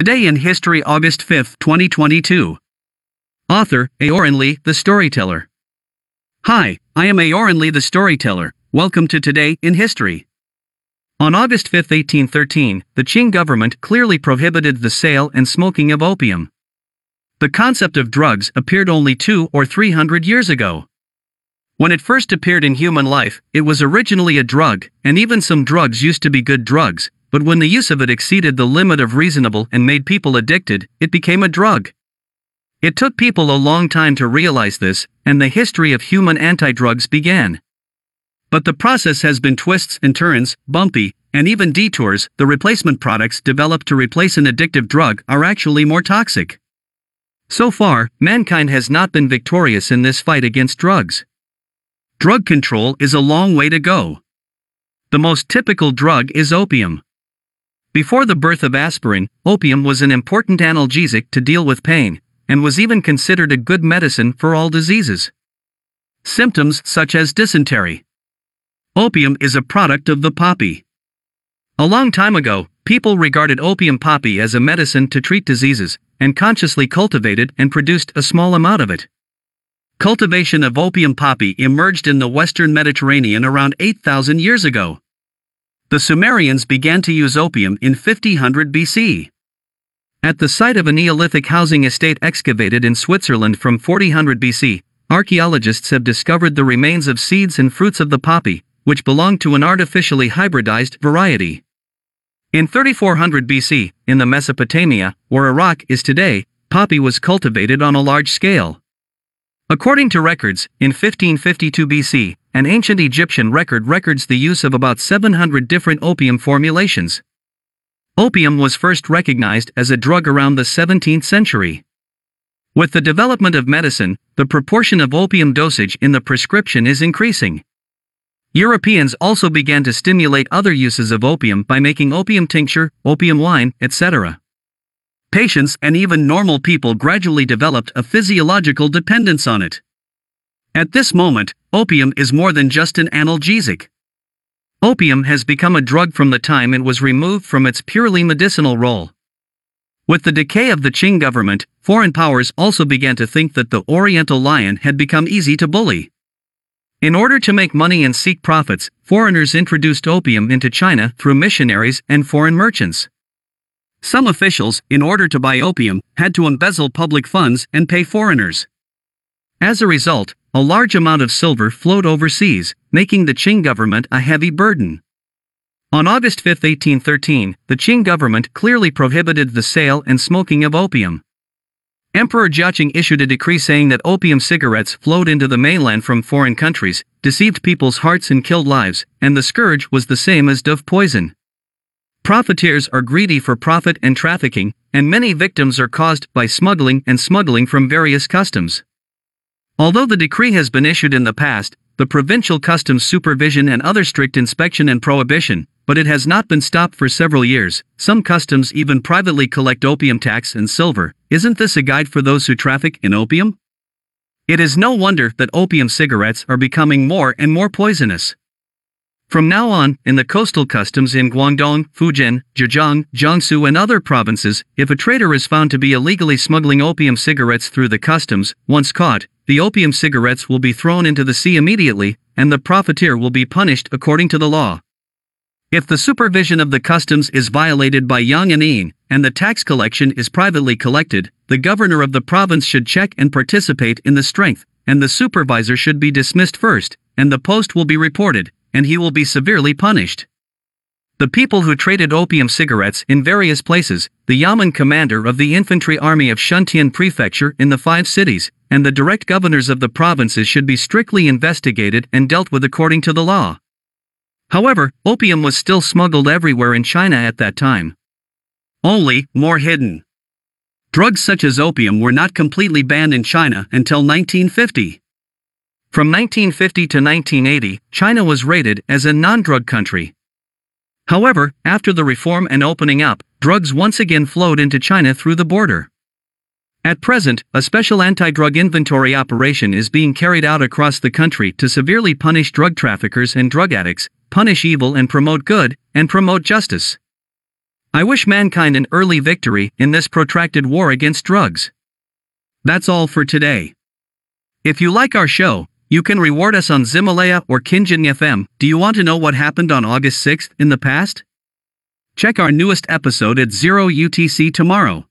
Today in History, August 5, 2022. Author, Aoran Li, the Storyteller. Hi, I am Aoran Li, the Storyteller. Welcome to Today in History. On August 5, 1813, the Qing government clearly prohibited the sale and smoking of opium. The concept of drugs appeared only two or three hundred years ago. When it first appeared in human life, it was originally a drug, and even some drugs used to be good drugs, but when the use of it exceeded the limit of reasonable and made people addicted, it became a drug. It took people a long time to realize this, and the history of human anti drugs began. But the process has been twists and turns, bumpy, and even detours. The replacement products developed to replace an addictive drug are actually more toxic. So far, mankind has not been victorious in this fight against drugs. Drug control is a long way to go. The most typical drug is opium. Before the birth of aspirin, opium was an important analgesic to deal with pain, and was even considered a good medicine for all diseases. Symptoms such as dysentery. Opium is a product of the poppy. A long time ago, people regarded opium poppy as a medicine to treat diseases, and consciously cultivated and produced a small amount of it. Cultivation of opium poppy emerged in the western Mediterranean around 8,000 years ago. The Sumerians began to use opium in 5000 BC. At the site of a Neolithic housing estate excavated in Switzerland from 4000 BC, archaeologists have discovered the remains of seeds and fruits of the poppy, which belonged to an artificially hybridized variety. In 3400 BC, in the Mesopotamia, where Iraq is today, poppy was cultivated on a large scale. According to records, in 1552 BC, an ancient Egyptian record records the use of about 700 different opium formulations. Opium was first recognized as a drug around the 17th century. With the development of medicine, the proportion of opium dosage in the prescription is increasing. Europeans also began to stimulate other uses of opium by making opium tincture, opium wine, etc. Patients and even normal people gradually developed a physiological dependence on it. At this moment, opium is more than just an analgesic. Opium has become a drug from the time it was removed from its purely medicinal role. With the decay of the Qing government, foreign powers also began to think that the Oriental lion had become easy to bully. In order to make money and seek profits, foreigners introduced opium into China through missionaries and foreign merchants. Some officials, in order to buy opium, had to embezzle public funds and pay foreigners. As a result, a large amount of silver flowed overseas, making the Qing government a heavy burden. On August 5, 1813, the Qing government clearly prohibited the sale and smoking of opium. Emperor Jiaqing issued a decree saying that opium cigarettes flowed into the mainland from foreign countries, deceived people's hearts and killed lives, and the scourge was the same as dove poison. Profiteers are greedy for profit and trafficking, and many victims are caused by smuggling and smuggling from various customs. Although the decree has been issued in the past, the provincial customs supervision and other strict inspection and prohibition, but it has not been stopped for several years. Some customs even privately collect opium tax and silver. Isn't this a guide for those who traffic in opium? It is no wonder that opium cigarettes are becoming more and more poisonous. From now on, in the coastal customs in Guangdong, Fujian, Zhejiang, Jiangsu, and other provinces, if a trader is found to be illegally smuggling opium cigarettes through the customs, once caught, the opium cigarettes will be thrown into the sea immediately, and the profiteer will be punished according to the law. If the supervision of the customs is violated by Yang and Yin, and the tax collection is privately collected, the governor of the province should check and participate in the strength, and the supervisor should be dismissed first, and the post will be reported, and he will be severely punished. The people who traded opium cigarettes in various places, the Yamen commander of the infantry army of Shuntian prefecture in the five cities, and the direct governors of the provinces should be strictly investigated and dealt with according to the law. However, opium was still smuggled everywhere in China at that time. Only, more hidden. Drugs such as opium were not completely banned in China until 1950. From 1950 to 1980, China was rated as a non-drug country. However, after the reform and opening up, drugs once again flowed into China through the border. At present, a special anti-drug inventory operation is being carried out across the country to severely punish drug traffickers and drug addicts, punish evil and promote good, and promote justice. I wish mankind an early victory in this protracted war against drugs. That's all for today. If you like our show, you can reward us on Ximalaya or Qingting FM. Do you want to know what happened on August 6th in the past? Check our newest episode at 0 UTC tomorrow.